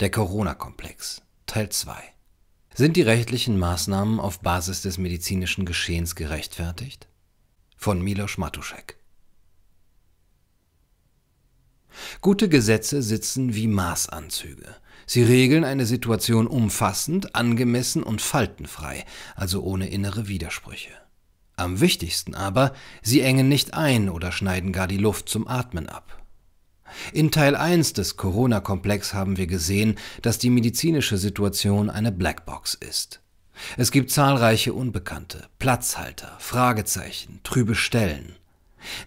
Der Corona-Komplex Teil 2 Sind die rechtlichen Maßnahmen auf Basis des medizinischen Geschehens gerechtfertigt? Von Milos Matuschek Gute Gesetze sitzen wie Maßanzüge. Sie regeln eine Situation umfassend, angemessen und faltenfrei, also ohne innere Widersprüche. Am wichtigsten aber, sie engen nicht ein oder schneiden gar die Luft zum Atmen ab. In Teil 1 des Corona-Komplex haben wir gesehen, dass die medizinische Situation eine Blackbox ist. Es gibt zahlreiche Unbekannte, Platzhalter, Fragezeichen, trübe Stellen.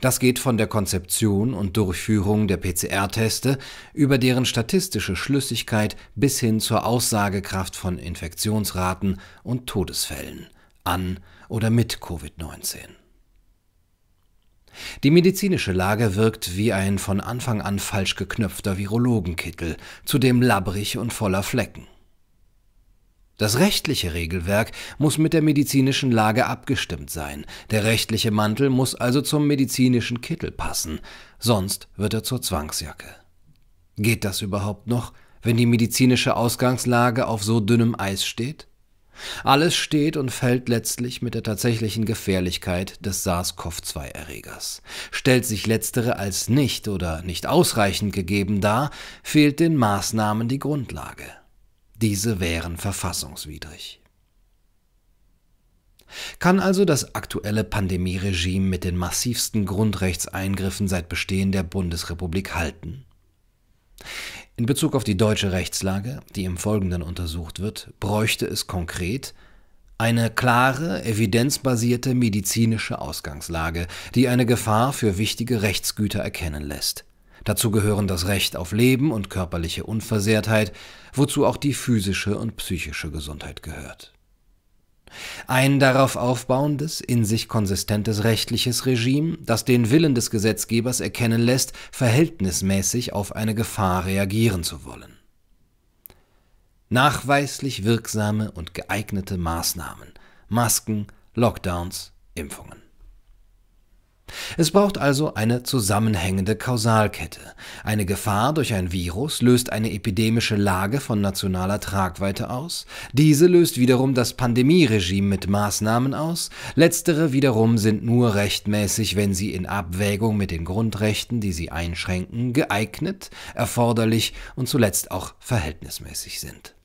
Das geht von der Konzeption und Durchführung der PCR-Teste über deren statistische Schlüssigkeit bis hin zur Aussagekraft von Infektionsraten und Todesfällen an oder mit Covid-19. Die medizinische Lage wirkt wie ein von Anfang an falsch geknöpfter Virologenkittel, zudem labbrig und voller Flecken. Das rechtliche Regelwerk muss mit der medizinischen Lage abgestimmt sein, der rechtliche Mantel muss also zum medizinischen Kittel passen, sonst wird er zur Zwangsjacke. Geht das überhaupt noch, wenn die medizinische Ausgangslage auf so dünnem Eis steht? Alles steht und fällt letztlich mit der tatsächlichen Gefährlichkeit des SARS-CoV-2-Erregers. Stellt sich letztere als nicht oder nicht ausreichend gegeben dar, fehlt den Maßnahmen die Grundlage. Diese wären verfassungswidrig. Kann also das aktuelle Pandemieregime mit den massivsten Grundrechtseingriffen seit Bestehen der Bundesrepublik halten? In Bezug auf die deutsche Rechtslage, die im Folgenden untersucht wird, bräuchte es konkret eine klare, evidenzbasierte medizinische Ausgangslage, die eine Gefahr für wichtige Rechtsgüter erkennen lässt. Dazu gehören das Recht auf Leben und körperliche Unversehrtheit, wozu auch die physische und psychische Gesundheit gehört. Ein darauf aufbauendes, in sich konsistentes rechtliches Regime, das den Willen des Gesetzgebers erkennen lässt, verhältnismäßig auf eine Gefahr reagieren zu wollen. Nachweislich wirksame und geeignete Maßnahmen, Masken, Lockdowns, Impfungen. Es braucht also eine zusammenhängende Kausalkette. Eine Gefahr durch ein Virus löst eine epidemische Lage von nationaler Tragweite aus, diese löst wiederum das Pandemieregime mit Maßnahmen aus, letztere wiederum sind nur rechtmäßig, wenn sie in Abwägung mit den Grundrechten, die sie einschränken, geeignet, erforderlich und zuletzt auch verhältnismäßig sind.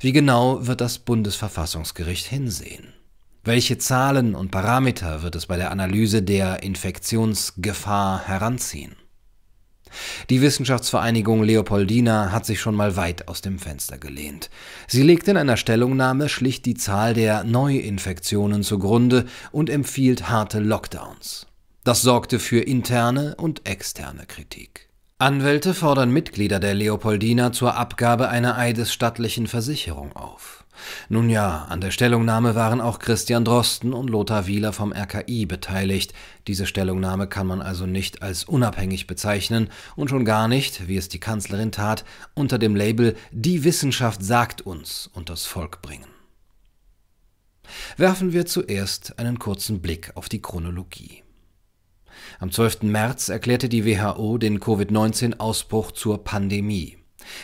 Wie genau wird das Bundesverfassungsgericht hinsehen? Welche Zahlen und Parameter wird es bei der Analyse der Infektionsgefahr heranziehen? Die Wissenschaftsvereinigung Leopoldina hat sich schon mal weit aus dem Fenster gelehnt. Sie legt in einer Stellungnahme schlicht die Zahl der Neuinfektionen zugrunde und empfiehlt harte Lockdowns. Das sorgte für interne und externe Kritik. Anwälte fordern Mitglieder der Leopoldina zur Abgabe einer eidesstattlichen Versicherung auf. Nun ja, an der Stellungnahme waren auch Christian Drosten und Lothar Wieler vom RKI beteiligt. Diese Stellungnahme kann man also nicht als unabhängig bezeichnen und schon gar nicht, wie es die Kanzlerin tat, unter dem Label Die Wissenschaft sagt uns unters Volk bringen. Werfen wir zuerst einen kurzen Blick auf die Chronologie. Am 12. März erklärte die WHO den Covid-19-Ausbruch zur Pandemie.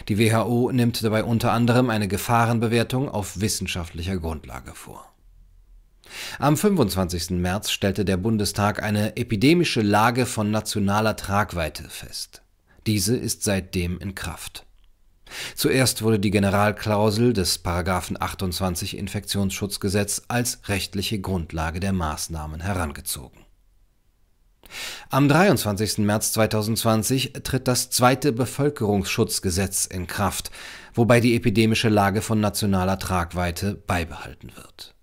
Die WHO nimmt dabei unter anderem eine Gefahrenbewertung auf wissenschaftlicher Grundlage vor. Am 25. März stellte der Bundestag eine epidemische Lage von nationaler Tragweite fest. Diese ist seitdem in Kraft. Zuerst wurde die Generalklausel des § 28 Infektionsschutzgesetz als rechtliche Grundlage der Maßnahmen herangezogen. Am 23. März 2020 tritt das zweite Bevölkerungsschutzgesetz in Kraft, wobei die epidemische Lage von nationaler Tragweite beibehalten wird.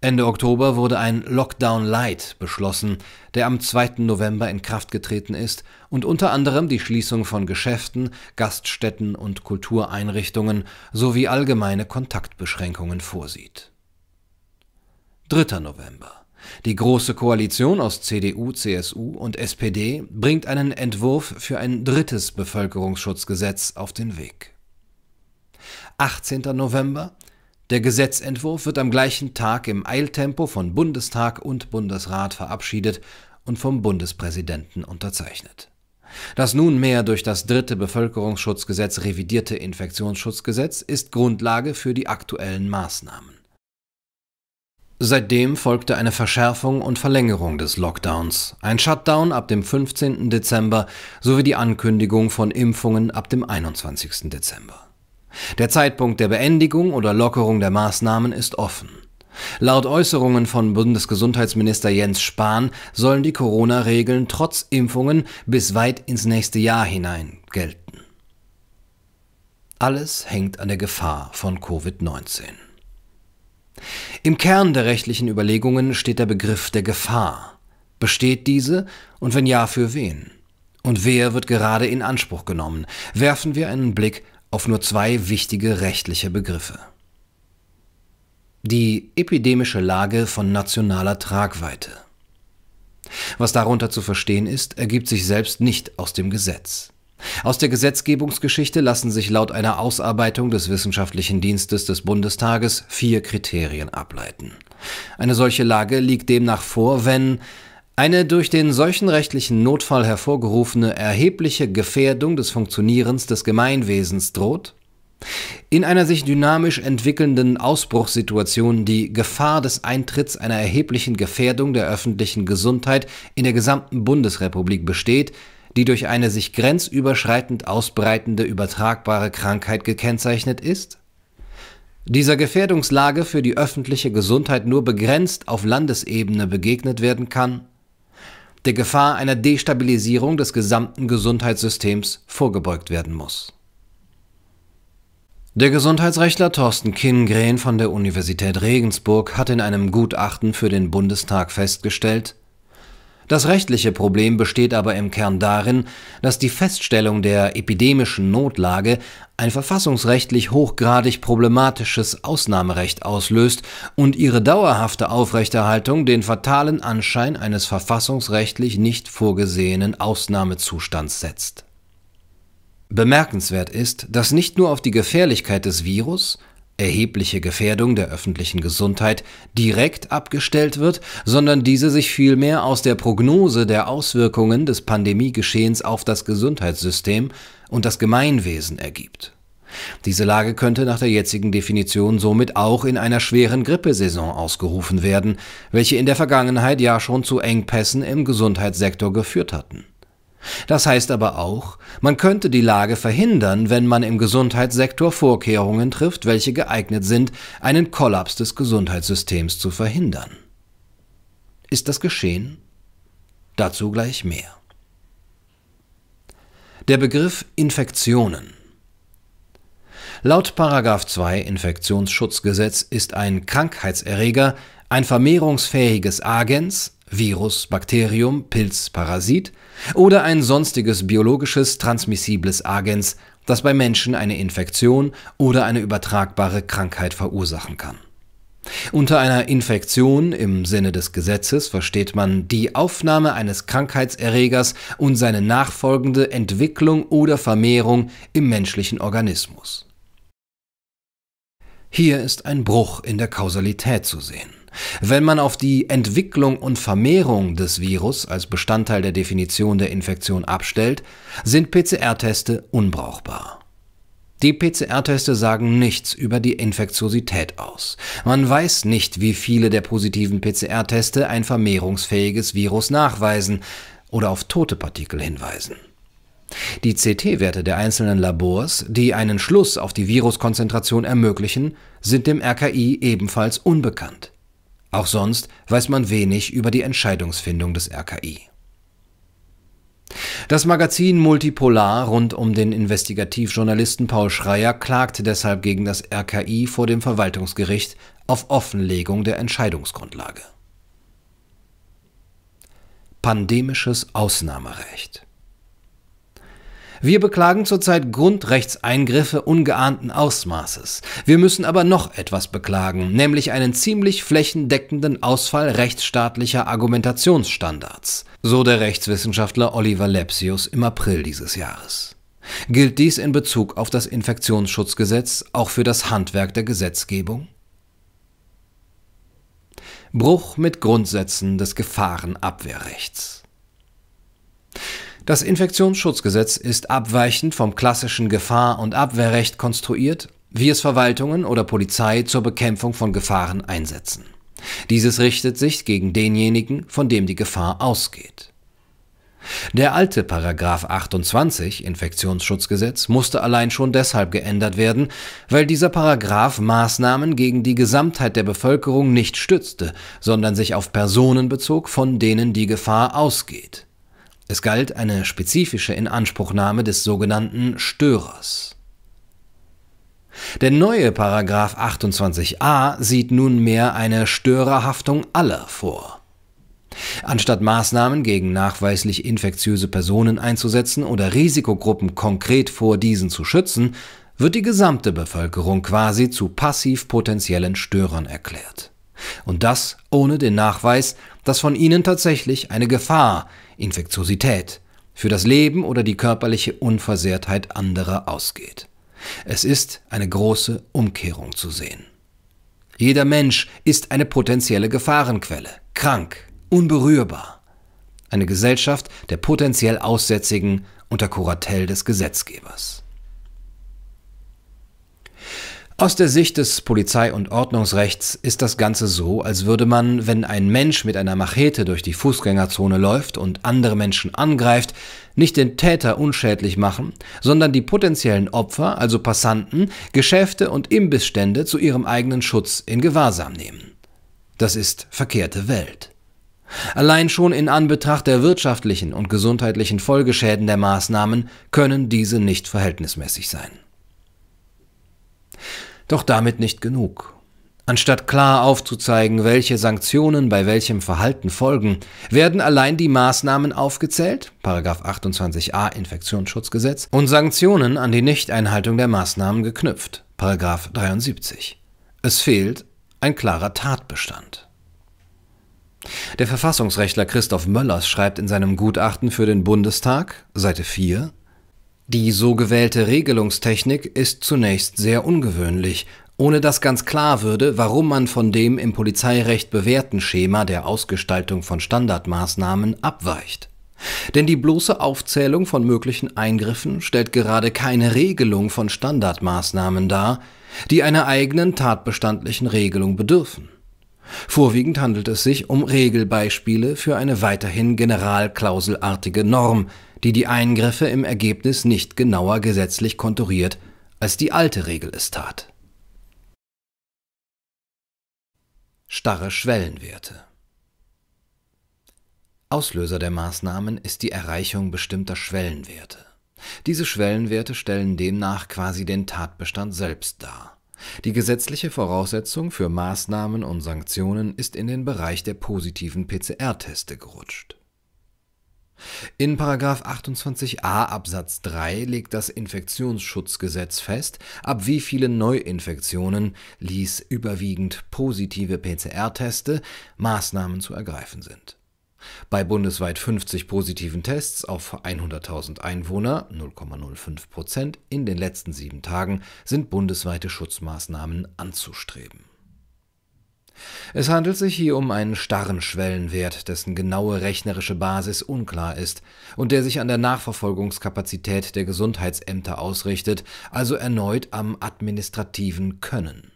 Ende Oktober wurde ein Lockdown Light beschlossen, der am 2. November in Kraft getreten ist und unter anderem die Schließung von Geschäften, Gaststätten und Kultureinrichtungen sowie allgemeine Kontaktbeschränkungen vorsieht. 3. November die Große Koalition aus CDU, CSU und SPD bringt einen Entwurf für ein drittes Bevölkerungsschutzgesetz auf den Weg. 18. November Der Gesetzentwurf wird am gleichen Tag im Eiltempo von Bundestag und Bundesrat verabschiedet und vom Bundespräsidenten unterzeichnet. Das nunmehr durch das dritte Bevölkerungsschutzgesetz revidierte Infektionsschutzgesetz ist Grundlage für die aktuellen Maßnahmen. Seitdem folgte eine Verschärfung und Verlängerung des Lockdowns, ein Shutdown ab dem 15. Dezember sowie die Ankündigung von Impfungen ab dem 21. Dezember. Der Zeitpunkt der Beendigung oder Lockerung der Maßnahmen ist offen. Laut Äußerungen von Bundesgesundheitsminister Jens Spahn sollen die Corona-Regeln trotz Impfungen bis weit ins nächste Jahr hinein gelten. Alles hängt an der Gefahr von Covid-19. Im Kern der rechtlichen Überlegungen steht der Begriff der Gefahr. Besteht diese und wenn ja, für wen? Und wer wird gerade in Anspruch genommen? Werfen wir einen Blick auf nur zwei wichtige rechtliche Begriffe. Die epidemische Lage von nationaler Tragweite. Was darunter zu verstehen ist, ergibt sich selbst nicht aus dem Gesetz. Aus der Gesetzgebungsgeschichte lassen sich laut einer Ausarbeitung des Wissenschaftlichen Dienstes des Bundestages vier Kriterien ableiten. Eine solche Lage liegt demnach vor, wenn eine durch den seuchenrechtlichen Notfall hervorgerufene erhebliche Gefährdung des Funktionierens des Gemeinwesens droht, in einer sich dynamisch entwickelnden Ausbruchssituation die Gefahr des Eintritts einer erheblichen Gefährdung der öffentlichen Gesundheit in der gesamten Bundesrepublik besteht, die durch eine sich grenzüberschreitend ausbreitende übertragbare Krankheit gekennzeichnet ist? Dieser Gefährdungslage für die öffentliche Gesundheit nur begrenzt auf Landesebene begegnet werden kann? Der Gefahr einer Destabilisierung des gesamten Gesundheitssystems vorgebeugt werden muss. Der Gesundheitsrechtler Thorsten Kingren von der Universität Regensburg hat in einem Gutachten für den Bundestag festgestellt, das rechtliche Problem besteht aber im Kern darin, dass die Feststellung der epidemischen Notlage ein verfassungsrechtlich hochgradig problematisches Ausnahmerecht auslöst und ihre dauerhafte Aufrechterhaltung den fatalen Anschein eines verfassungsrechtlich nicht vorgesehenen Ausnahmezustands setzt. Bemerkenswert ist, dass nicht nur auf die Gefährlichkeit des Virus, erhebliche Gefährdung der öffentlichen Gesundheit direkt abgestellt wird, sondern diese sich vielmehr aus der Prognose der Auswirkungen des Pandemiegeschehens auf das Gesundheitssystem und das Gemeinwesen ergibt. Diese Lage könnte nach der jetzigen Definition somit auch in einer schweren Grippesaison ausgerufen werden, welche in der Vergangenheit ja schon zu Engpässen im Gesundheitssektor geführt hatten. Das heißt aber auch, man könnte die Lage verhindern, wenn man im Gesundheitssektor Vorkehrungen trifft, welche geeignet sind, einen Kollaps des Gesundheitssystems zu verhindern. Ist das geschehen? Dazu gleich mehr. Der Begriff Infektionen. Laut 2 Infektionsschutzgesetz ist ein Krankheitserreger ein vermehrungsfähiges Agens, Virus, Bakterium, Pilz, Parasit oder ein sonstiges biologisches transmissibles Agens, das bei Menschen eine Infektion oder eine übertragbare Krankheit verursachen kann. Unter einer Infektion im Sinne des Gesetzes versteht man die Aufnahme eines Krankheitserregers und seine nachfolgende Entwicklung oder Vermehrung im menschlichen Organismus. Hier ist ein Bruch in der Kausalität zu sehen. Wenn man auf die Entwicklung und Vermehrung des Virus als Bestandteil der Definition der Infektion abstellt, sind PCR-Teste unbrauchbar. Die PCR-Teste sagen nichts über die Infektiosität aus. Man weiß nicht, wie viele der positiven PCR-Teste ein vermehrungsfähiges Virus nachweisen oder auf tote Partikel hinweisen. Die CT-Werte der einzelnen Labors, die einen Schluss auf die Viruskonzentration ermöglichen, sind dem RKI ebenfalls unbekannt. Auch sonst weiß man wenig über die Entscheidungsfindung des RKI. Das Magazin Multipolar rund um den Investigativjournalisten Paul Schreier klagt deshalb gegen das RKI vor dem Verwaltungsgericht auf Offenlegung der Entscheidungsgrundlage. Pandemisches Ausnahmerecht wir beklagen zurzeit Grundrechtseingriffe ungeahnten Ausmaßes. Wir müssen aber noch etwas beklagen, nämlich einen ziemlich flächendeckenden Ausfall rechtsstaatlicher Argumentationsstandards, so der Rechtswissenschaftler Oliver Lepsius im April dieses Jahres. Gilt dies in Bezug auf das Infektionsschutzgesetz auch für das Handwerk der Gesetzgebung? Bruch mit Grundsätzen des Gefahrenabwehrrechts. Das Infektionsschutzgesetz ist abweichend vom klassischen Gefahr- und Abwehrrecht konstruiert, wie es Verwaltungen oder Polizei zur Bekämpfung von Gefahren einsetzen. Dieses richtet sich gegen denjenigen, von dem die Gefahr ausgeht. Der alte Paragraph 28 Infektionsschutzgesetz musste allein schon deshalb geändert werden, weil dieser Paragraph Maßnahmen gegen die Gesamtheit der Bevölkerung nicht stützte, sondern sich auf Personen bezog, von denen die Gefahr ausgeht. Es galt eine spezifische Inanspruchnahme des sogenannten Störers. Der neue Paragraph 28a sieht nunmehr eine Störerhaftung aller vor. Anstatt Maßnahmen gegen nachweislich infektiöse Personen einzusetzen oder Risikogruppen konkret vor diesen zu schützen, wird die gesamte Bevölkerung quasi zu passiv potenziellen Störern erklärt. Und das ohne den Nachweis, dass von ihnen tatsächlich eine Gefahr, Infektiosität, für das Leben oder die körperliche Unversehrtheit anderer ausgeht. Es ist eine große Umkehrung zu sehen. Jeder Mensch ist eine potenzielle Gefahrenquelle, krank, unberührbar. Eine Gesellschaft der potenziell Aussätzigen unter Kuratell des Gesetzgebers. Aus der Sicht des Polizei- und Ordnungsrechts ist das Ganze so, als würde man, wenn ein Mensch mit einer Machete durch die Fußgängerzone läuft und andere Menschen angreift, nicht den Täter unschädlich machen, sondern die potenziellen Opfer, also Passanten, Geschäfte und Imbissstände zu ihrem eigenen Schutz in Gewahrsam nehmen. Das ist verkehrte Welt. Allein schon in Anbetracht der wirtschaftlichen und gesundheitlichen Folgeschäden der Maßnahmen können diese nicht verhältnismäßig sein. Doch damit nicht genug. Anstatt klar aufzuzeigen, welche Sanktionen bei welchem Verhalten folgen, werden allein die Maßnahmen aufgezählt, 28a Infektionsschutzgesetz, und Sanktionen an die Nichteinhaltung der Maßnahmen geknüpft, 73. Es fehlt ein klarer Tatbestand. Der Verfassungsrechtler Christoph Möllers schreibt in seinem Gutachten für den Bundestag, Seite 4, die so gewählte Regelungstechnik ist zunächst sehr ungewöhnlich, ohne dass ganz klar würde, warum man von dem im Polizeirecht bewährten Schema der Ausgestaltung von Standardmaßnahmen abweicht. Denn die bloße Aufzählung von möglichen Eingriffen stellt gerade keine Regelung von Standardmaßnahmen dar, die einer eigenen tatbestandlichen Regelung bedürfen. Vorwiegend handelt es sich um Regelbeispiele für eine weiterhin generalklauselartige Norm, die die Eingriffe im Ergebnis nicht genauer gesetzlich konturiert, als die alte Regel es tat. Starre Schwellenwerte Auslöser der Maßnahmen ist die Erreichung bestimmter Schwellenwerte. Diese Schwellenwerte stellen demnach quasi den Tatbestand selbst dar. Die gesetzliche Voraussetzung für Maßnahmen und Sanktionen ist in den Bereich der positiven PCR-Teste gerutscht. In 28a Absatz 3 legt das Infektionsschutzgesetz fest, ab wie vielen Neuinfektionen ließ überwiegend positive PCR-Teste Maßnahmen zu ergreifen sind. Bei bundesweit 50 positiven Tests auf 100.000 Einwohner (0,05 Prozent) in den letzten sieben Tagen sind bundesweite Schutzmaßnahmen anzustreben es handelt sich hier um einen starren Schwellenwert, dessen genaue rechnerische Basis unklar ist und der sich an der Nachverfolgungskapazität der Gesundheitsämter ausrichtet, also erneut am administrativen Können.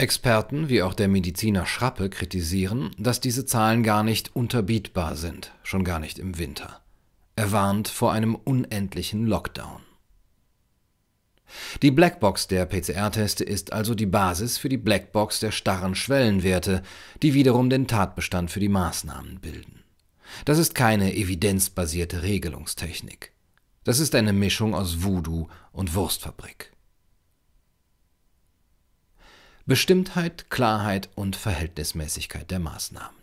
Experten wie auch der Mediziner Schrappe kritisieren, dass diese Zahlen gar nicht unterbietbar sind, schon gar nicht im Winter. Er warnt vor einem unendlichen Lockdown. Die Blackbox der PCR-Teste ist also die Basis für die Blackbox der starren Schwellenwerte, die wiederum den Tatbestand für die Maßnahmen bilden. Das ist keine evidenzbasierte Regelungstechnik. Das ist eine Mischung aus Voodoo und Wurstfabrik. Bestimmtheit, Klarheit und Verhältnismäßigkeit der Maßnahmen.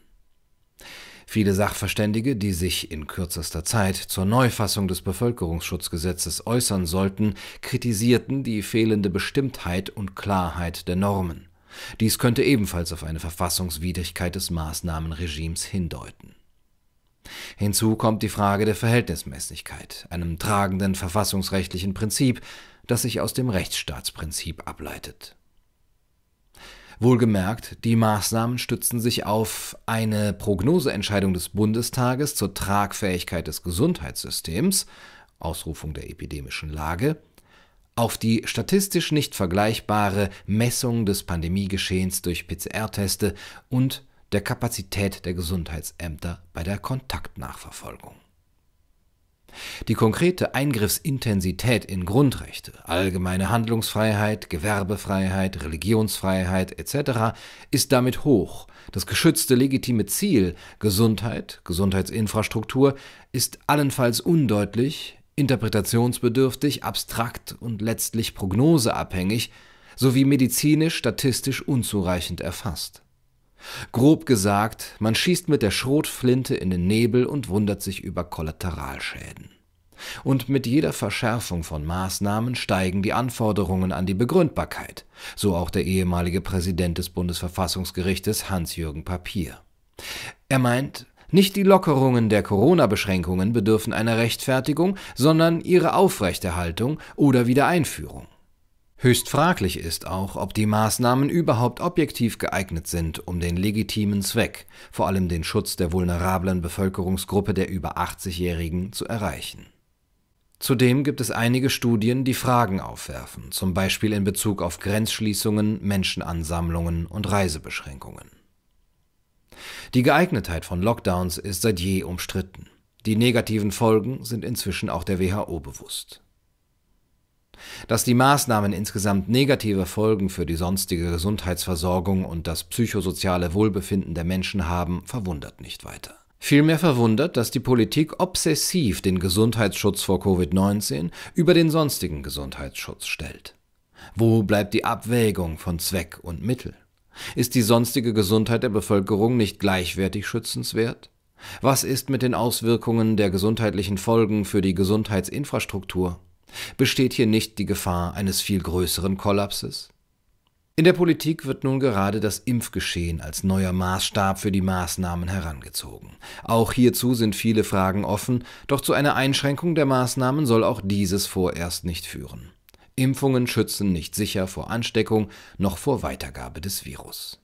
Viele Sachverständige, die sich in kürzester Zeit zur Neufassung des Bevölkerungsschutzgesetzes äußern sollten, kritisierten die fehlende Bestimmtheit und Klarheit der Normen. Dies könnte ebenfalls auf eine Verfassungswidrigkeit des Maßnahmenregimes hindeuten. Hinzu kommt die Frage der Verhältnismäßigkeit, einem tragenden verfassungsrechtlichen Prinzip, das sich aus dem Rechtsstaatsprinzip ableitet Wohlgemerkt, die Maßnahmen stützen sich auf eine Prognoseentscheidung des Bundestages zur Tragfähigkeit des Gesundheitssystems, Ausrufung der epidemischen Lage, auf die statistisch nicht vergleichbare Messung des Pandemiegeschehens durch PCR-Teste und der Kapazität der Gesundheitsämter bei der Kontaktnachverfolgung. Die konkrete Eingriffsintensität in Grundrechte, allgemeine Handlungsfreiheit, Gewerbefreiheit, Religionsfreiheit etc. ist damit hoch. Das geschützte legitime Ziel Gesundheit, Gesundheitsinfrastruktur ist allenfalls undeutlich, interpretationsbedürftig, abstrakt und letztlich prognoseabhängig sowie medizinisch-statistisch unzureichend erfasst. Grob gesagt, man schießt mit der Schrotflinte in den Nebel und wundert sich über Kollateralschäden. Und mit jeder Verschärfung von Maßnahmen steigen die Anforderungen an die Begründbarkeit, so auch der ehemalige Präsident des Bundesverfassungsgerichtes Hans-Jürgen Papier. Er meint, nicht die Lockerungen der Corona-Beschränkungen bedürfen einer Rechtfertigung, sondern ihre Aufrechterhaltung oder Wiedereinführung. Höchst fraglich ist auch, ob die Maßnahmen überhaupt objektiv geeignet sind, um den legitimen Zweck, vor allem den Schutz der vulnerablen Bevölkerungsgruppe der über 80-Jährigen, zu erreichen. Zudem gibt es einige Studien, die Fragen aufwerfen, zum Beispiel in Bezug auf Grenzschließungen, Menschenansammlungen und Reisebeschränkungen. Die Geeignetheit von Lockdowns ist seit je umstritten. Die negativen Folgen sind inzwischen auch der WHO bewusst. Dass die Maßnahmen insgesamt negative Folgen für die sonstige Gesundheitsversorgung und das psychosoziale Wohlbefinden der Menschen haben, verwundert nicht weiter. Vielmehr verwundert, dass die Politik obsessiv den Gesundheitsschutz vor Covid-19 über den sonstigen Gesundheitsschutz stellt. Wo bleibt die Abwägung von Zweck und Mittel? Ist die sonstige Gesundheit der Bevölkerung nicht gleichwertig schützenswert? Was ist mit den Auswirkungen der gesundheitlichen Folgen für die Gesundheitsinfrastruktur? Besteht hier nicht die Gefahr eines viel größeren Kollapses? In der Politik wird nun gerade das Impfgeschehen als neuer Maßstab für die Maßnahmen herangezogen. Auch hierzu sind viele Fragen offen, doch zu einer Einschränkung der Maßnahmen soll auch dieses vorerst nicht führen. Impfungen schützen nicht sicher vor Ansteckung noch vor Weitergabe des Virus.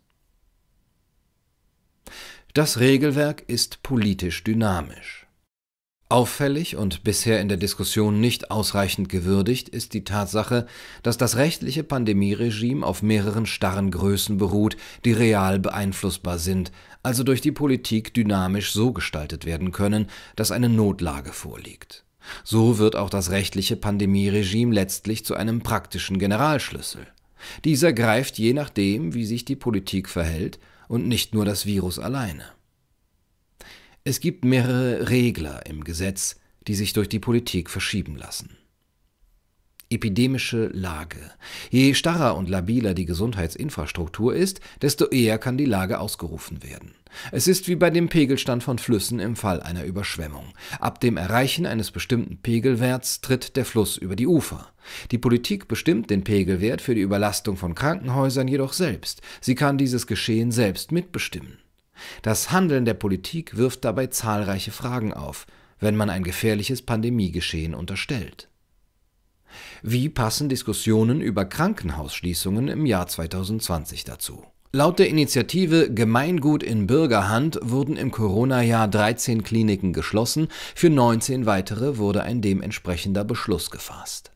Das Regelwerk ist politisch dynamisch. Auffällig und bisher in der Diskussion nicht ausreichend gewürdigt ist die Tatsache, dass das rechtliche Pandemieregime auf mehreren starren Größen beruht, die real beeinflussbar sind, also durch die Politik dynamisch so gestaltet werden können, dass eine Notlage vorliegt. So wird auch das rechtliche Pandemieregime letztlich zu einem praktischen Generalschlüssel. Dieser greift je nachdem, wie sich die Politik verhält, und nicht nur das Virus alleine. Es gibt mehrere Regler im Gesetz, die sich durch die Politik verschieben lassen. Epidemische Lage. Je starrer und labiler die Gesundheitsinfrastruktur ist, desto eher kann die Lage ausgerufen werden. Es ist wie bei dem Pegelstand von Flüssen im Fall einer Überschwemmung. Ab dem Erreichen eines bestimmten Pegelwerts tritt der Fluss über die Ufer. Die Politik bestimmt den Pegelwert für die Überlastung von Krankenhäusern jedoch selbst. Sie kann dieses Geschehen selbst mitbestimmen. Das Handeln der Politik wirft dabei zahlreiche Fragen auf, wenn man ein gefährliches Pandemiegeschehen unterstellt. Wie passen Diskussionen über Krankenhausschließungen im Jahr 2020 dazu? Laut der Initiative Gemeingut in Bürgerhand wurden im Corona-Jahr 13 Kliniken geschlossen, für 19 weitere wurde ein dementsprechender Beschluss gefasst.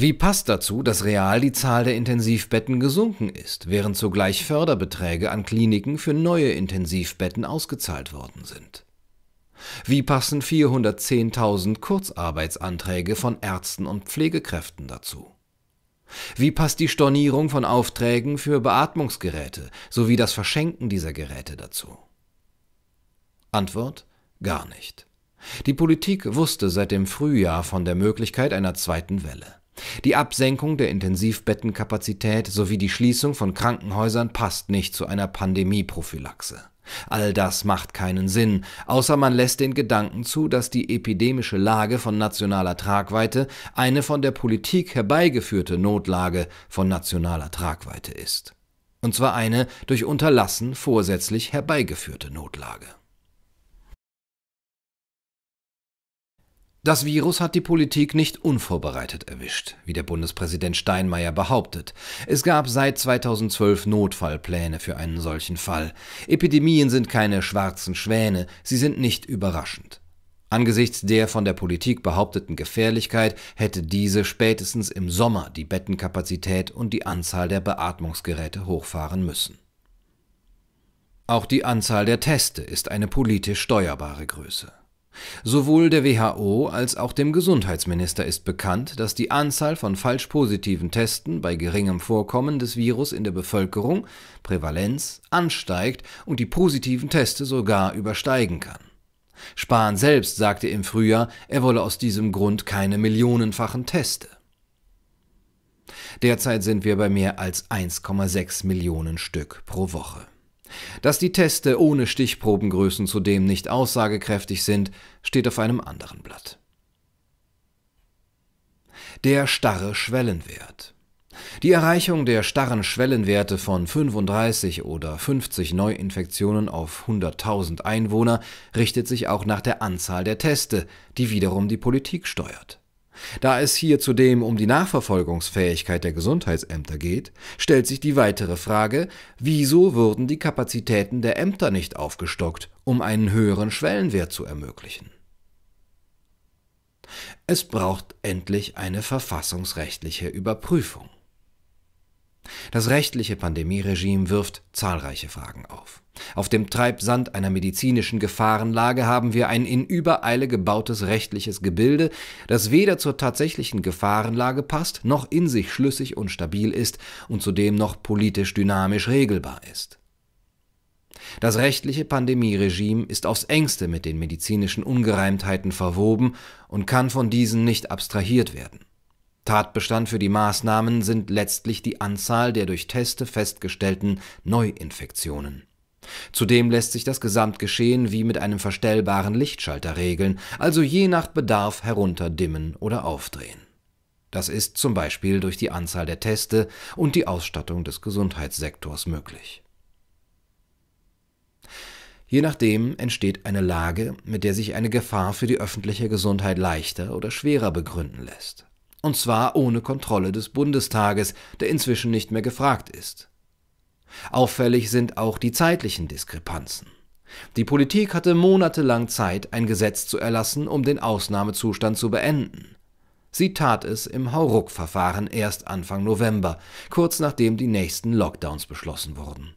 Wie passt dazu, dass real die Zahl der Intensivbetten gesunken ist, während zugleich Förderbeträge an Kliniken für neue Intensivbetten ausgezahlt worden sind? Wie passen 410.000 Kurzarbeitsanträge von Ärzten und Pflegekräften dazu? Wie passt die Stornierung von Aufträgen für Beatmungsgeräte sowie das Verschenken dieser Geräte dazu? Antwort Gar nicht. Die Politik wusste seit dem Frühjahr von der Möglichkeit einer zweiten Welle. Die Absenkung der Intensivbettenkapazität sowie die Schließung von Krankenhäusern passt nicht zu einer Pandemieprophylaxe. All das macht keinen Sinn, außer man lässt den Gedanken zu, dass die epidemische Lage von nationaler Tragweite eine von der Politik herbeigeführte Notlage von nationaler Tragweite ist. Und zwar eine durch Unterlassen vorsätzlich herbeigeführte Notlage. Das Virus hat die Politik nicht unvorbereitet erwischt, wie der Bundespräsident Steinmeier behauptet. Es gab seit 2012 Notfallpläne für einen solchen Fall. Epidemien sind keine schwarzen Schwäne, sie sind nicht überraschend. Angesichts der von der Politik behaupteten Gefährlichkeit hätte diese spätestens im Sommer die Bettenkapazität und die Anzahl der Beatmungsgeräte hochfahren müssen. Auch die Anzahl der Teste ist eine politisch steuerbare Größe. Sowohl der WHO als auch dem Gesundheitsminister ist bekannt, dass die Anzahl von falsch positiven Testen bei geringem Vorkommen des Virus in der Bevölkerung Prävalenz ansteigt und die positiven Teste sogar übersteigen kann. Spahn selbst sagte im Frühjahr, er wolle aus diesem Grund keine millionenfachen Teste. Derzeit sind wir bei mehr als 1,6 Millionen Stück pro Woche. Dass die Teste ohne Stichprobengrößen zudem nicht aussagekräftig sind, steht auf einem anderen Blatt. Der starre Schwellenwert. Die Erreichung der starren Schwellenwerte von 35 oder 50 Neuinfektionen auf 100.000 Einwohner richtet sich auch nach der Anzahl der Teste, die wiederum die Politik steuert. Da es hier zudem um die Nachverfolgungsfähigkeit der Gesundheitsämter geht, stellt sich die weitere Frage, wieso wurden die Kapazitäten der Ämter nicht aufgestockt, um einen höheren Schwellenwert zu ermöglichen? Es braucht endlich eine verfassungsrechtliche Überprüfung. Das rechtliche Pandemieregime wirft zahlreiche Fragen auf. Auf dem Treibsand einer medizinischen Gefahrenlage haben wir ein in Übereile gebautes rechtliches Gebilde, das weder zur tatsächlichen Gefahrenlage passt, noch in sich schlüssig und stabil ist und zudem noch politisch dynamisch regelbar ist. Das rechtliche Pandemieregime ist aufs engste mit den medizinischen Ungereimtheiten verwoben und kann von diesen nicht abstrahiert werden. Tatbestand für die Maßnahmen sind letztlich die Anzahl der durch Teste festgestellten Neuinfektionen. Zudem lässt sich das Gesamtgeschehen wie mit einem verstellbaren Lichtschalter regeln, also je nach Bedarf herunterdimmen oder aufdrehen. Das ist zum Beispiel durch die Anzahl der Teste und die Ausstattung des Gesundheitssektors möglich. Je nachdem entsteht eine Lage, mit der sich eine Gefahr für die öffentliche Gesundheit leichter oder schwerer begründen lässt. Und zwar ohne Kontrolle des Bundestages, der inzwischen nicht mehr gefragt ist. Auffällig sind auch die zeitlichen Diskrepanzen. Die Politik hatte monatelang Zeit, ein Gesetz zu erlassen, um den Ausnahmezustand zu beenden. Sie tat es im Hauruck-Verfahren erst Anfang November, kurz nachdem die nächsten Lockdowns beschlossen wurden.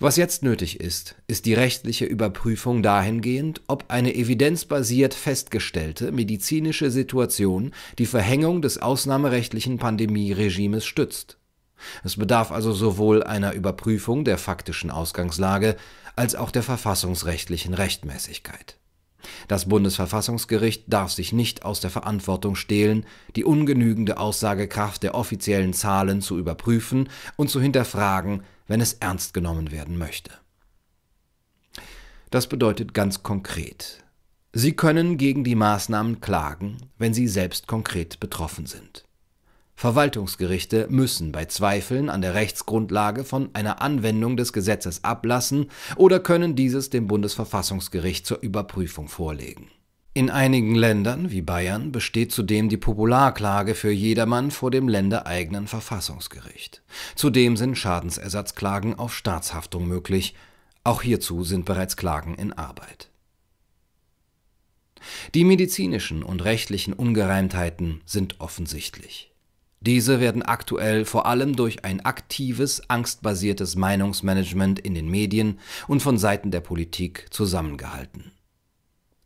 Was jetzt nötig ist, ist die rechtliche Überprüfung dahingehend, ob eine evidenzbasiert festgestellte medizinische Situation die Verhängung des ausnahmerechtlichen Pandemieregimes stützt. Es bedarf also sowohl einer Überprüfung der faktischen Ausgangslage als auch der verfassungsrechtlichen Rechtmäßigkeit. Das Bundesverfassungsgericht darf sich nicht aus der Verantwortung stehlen, die ungenügende Aussagekraft der offiziellen Zahlen zu überprüfen und zu hinterfragen, wenn es ernst genommen werden möchte. Das bedeutet ganz konkret, Sie können gegen die Maßnahmen klagen, wenn Sie selbst konkret betroffen sind. Verwaltungsgerichte müssen bei Zweifeln an der Rechtsgrundlage von einer Anwendung des Gesetzes ablassen oder können dieses dem Bundesverfassungsgericht zur Überprüfung vorlegen. In einigen Ländern wie Bayern besteht zudem die Popularklage für jedermann vor dem ländereigenen Verfassungsgericht. Zudem sind Schadensersatzklagen auf Staatshaftung möglich. Auch hierzu sind bereits Klagen in Arbeit. Die medizinischen und rechtlichen Ungereimtheiten sind offensichtlich. Diese werden aktuell vor allem durch ein aktives, angstbasiertes Meinungsmanagement in den Medien und von Seiten der Politik zusammengehalten.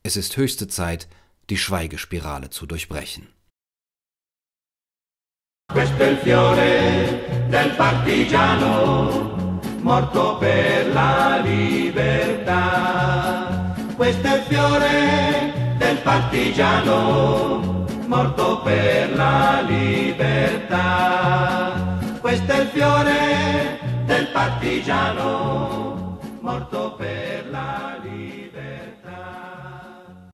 Es ist höchste Zeit, die Schweigespirale zu durchbrechen. Questo è il fiore del partigiano, morto per la libertà. Questo è il fiore del partigiano morto per la libertà. Questo è il fiore del partigiano, morto per